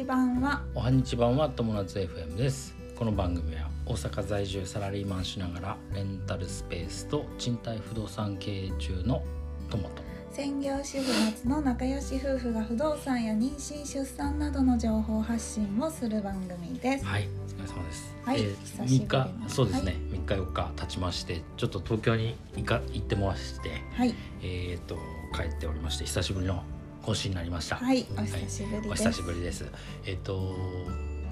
ち版はおはにちばんは友達 FM です。この番組は大阪在住サラリーマンしながらレンタルスペースと賃貸不動産経営中の友と専業主婦夏の仲良し夫婦が不動産や妊娠出産などの情報発信をする番組です。はいお疲れ様です、はいえー久しぶり3の日そうですね、3日4日経ちましてちょっと東京に行か行ってましてはい。えっ、と帰っておりまして久しぶりの更新になりました。はいお久しぶりです、お久しぶりです。えっ、と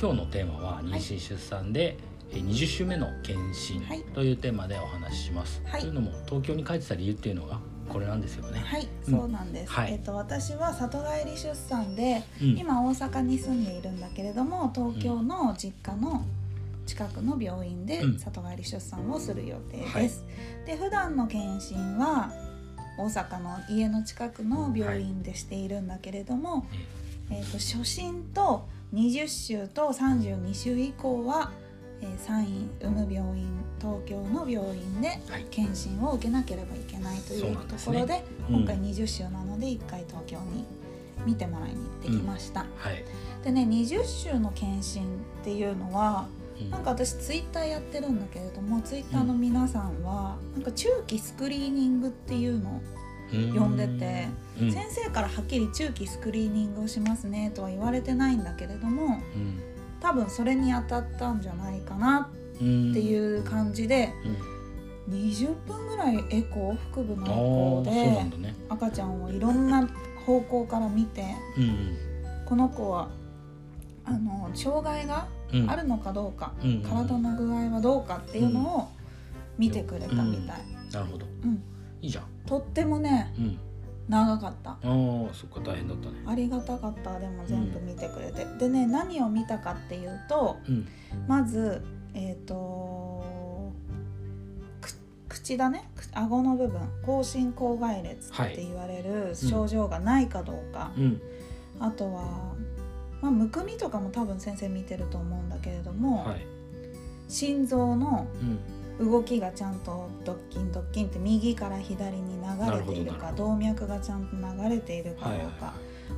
今日のテーマは妊娠出産で、えー20週目の検診はい。というテーマでお話しします。はい。というのも東京に帰ってた理由っていうのがこれなんですよね。はい、うん。そうなんです、はい。えっと私は里帰り出産で、うん。今大阪に住んでいるんだけれども東京の実家の近くの病院でうん。里帰り出産をする予定です、で普段の検診は大阪の家の近くの病院でしているんだけれども、えっと初診と20週と32週以降は、えー、産院産む病院東京の病院ではい。検診を受けなければいけないというそうなんですね。ところでうん。今回20週なので1回東京に見てもらいに行ってきました、はい。でね20週の検診っていうのはうんなんか私ツイッターやってるんだけれどもツイッターの皆さんはなんか中期スクリーニングっていうのを呼んでて、うん。先生からはっきり中期スクリーニングをしますねとは言われてないんだけれどもうん。多分それに当たったんじゃないかなうんっていう感じでうん。20分ぐらいエコー腹部のエコーで。赤ちゃんをいろんな方向から見てうんこの子はあの障害がうんうんあるのかどうか、うん。体の具合はどうかっていうのを見てくれたみたい、なるほど。うん。いいじゃん。とってもねうん。長かった。ああそっか大変だったね。ありがたかったでも全部見てくれて、でね何を見たかっていうとうん。まずえっ、とく口だね。く顎の部分。口唇口外裂って言われる症状がないかどうか、うん。あとは、まあ、むくみとかも多分先生見てると思うんだけれども、はい。心臓のうん。動きがちゃんとドッキンドッキンって右から左に流れているか動脈がちゃんと流れているかどうか、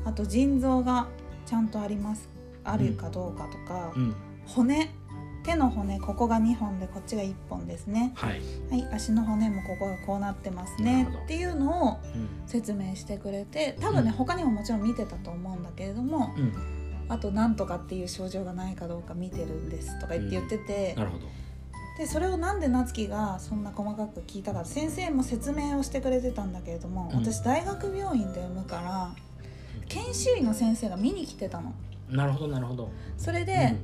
あと腎臓がちゃんとありますあるかどうかとか、い。うん。骨手の骨ここが2本でこっちが1本ですね。はい。はい足の骨もここがこうなってますねっていうのをうん。説明してくれて多分ね、うん。他にももちろん見てたと思うんだけれどもうんあとなんとかっていう症状がないかどうか見てるんですとか言って言ってて、なるほど。でそれをなんで夏樹がそんな細かく聞いたか先生も説明をしてくれてたんだけれども、うん私大学病院で産むから研修医の先生が見に来てたの。なるほどなるほど。それで、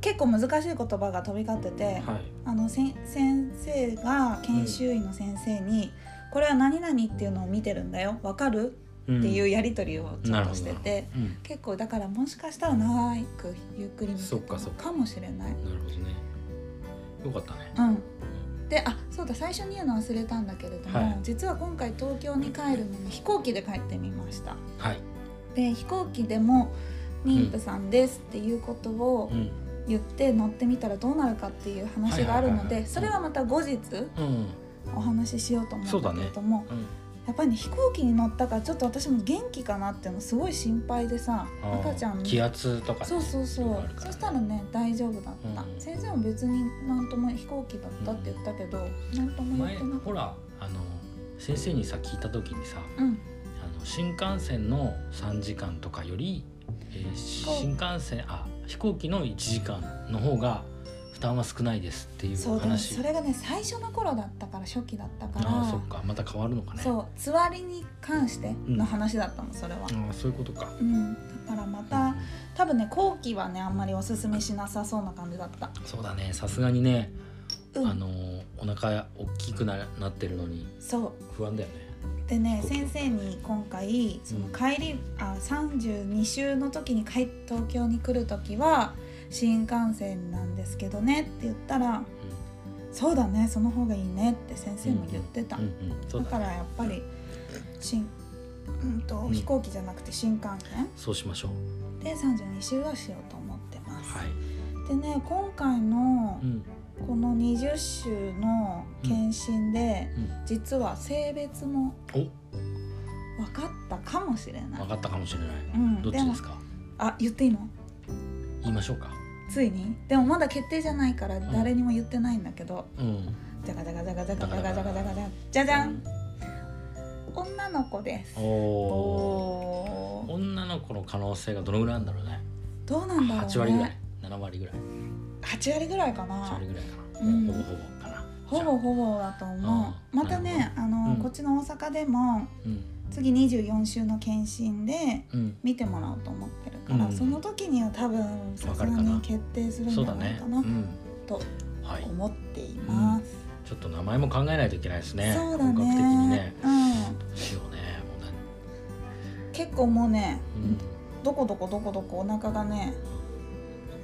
結構難しい言葉が飛び交ってて、うんはい。あの先生が研修医の先生に、これは何々っていうのを見てるんだよわかる？っっていうやり取りをちょっとしてて、うん、結構だからもしかしたら長くゆっくり見てそったかもしれない。なるほどね。よかったね。うん、であそうだ最初に言うの忘れたんだけれども、はい実は今回東京に帰るのに飛行機で帰ってみましたはい。で飛行機でも妊婦さんですっていうことをうん。言って乗ってみたらどうなるかっていう話があるのでそれはまた後日うん。お話ししようと思うんだけれども、うん。やっぱりね飛行機に乗ったからちょっと私も元気かなっていうのすごい心配でさ赤ちゃん気圧とかね。そうそうそう。そしたらね大丈夫だ。った、うん先生も別になんとも飛行機だったって言ったけど、なんとも言っ前てなかった。ほらあの先生にさ聞いた時にさ、うん。あの新幹線の3時間とかより、えー新幹線あ飛行機の1時間の方が負担は少ないですっていう話。それがね最初の頃だったから初期だったからああそっかまた変わるのかね。そうつわりに関しての話だったのそれは、ああそういうことか。うん、だからまた多分ね後期はねあんまりおすすめしなさそうな感じだった。そうだね。さすがにね、うん。あのお腹大きくななってるのにそ不安だよね。うでね先生に今回その帰り、あ32週の時に帰東京に来る時は新幹線なんですけどねって言ったら「そうだねその方がいいね」って先生も言ってた、だ,、だからやっぱり新、うんとうん飛行機じゃなくて新幹線そうしましょう。で32周はしようと思ってます。はい。でね今回のうんこの20週の検診で、うん実は性別もお分かったかもしれない分。かったかもしれない。うん、どっちですか？あ言っていいの？言いましょうかついに？でもまだ決定じゃないから誰にも言ってないんだけど、うん、じゃがじゃがじゃがじゃがじゃがじゃがじゃがじゃじゃじゃん女の子ですお女の子の可能性がどのぐらいあるんだろうねどうなんだろう、ね、8割ぐらい七割ぐらい八割ぐらいかな8割ぐらいかな、ほぼほぼかなほぼほぼだと思うまたねあの、うん、こっちの大阪でも、うん次24週の検診でうん。見てもらおうと思ってるから、うん。その時には多分さすがに決定するんじゃないかなうん。とはい。思っています、ちょっと名前も考えないといけないですね。そうだね。本格的にね。うん。どうしようねも結構もうねうねどこどこどこどこお腹がね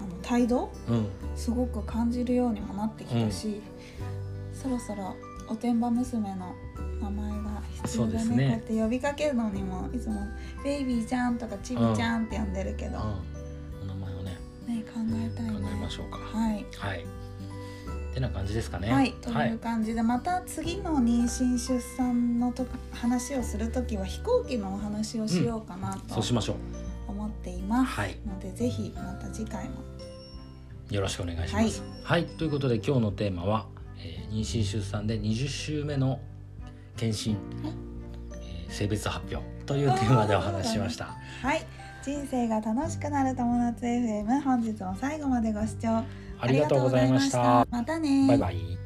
あの態度うん。うんすごく感じるようにもなってきたし、そろそろおてんば娘の名前そうですね。こうやって呼びかけるのにもいつも「ベイビーちゃん」とか「ちびちゃん」って呼んでるけど、うん。お名前をね。ね考えたい考ねえましょうか。はい、はい。てな感じですかね。はい、とはい。いう感じでまた次の妊娠出産のと話をする時は飛行機のお話をしようかなとそうしましょう。思っています、はい。のでぜひまた次回も。よろしくお願いします。はい、ということで今日のテーマは、えー妊娠出産で20週目の検診、はいえー性別発表というテーマでお話ししました。はい人生が楽しくなる友達 FM 本日も最後までご視聴ありがとうございました。またねバイバイ。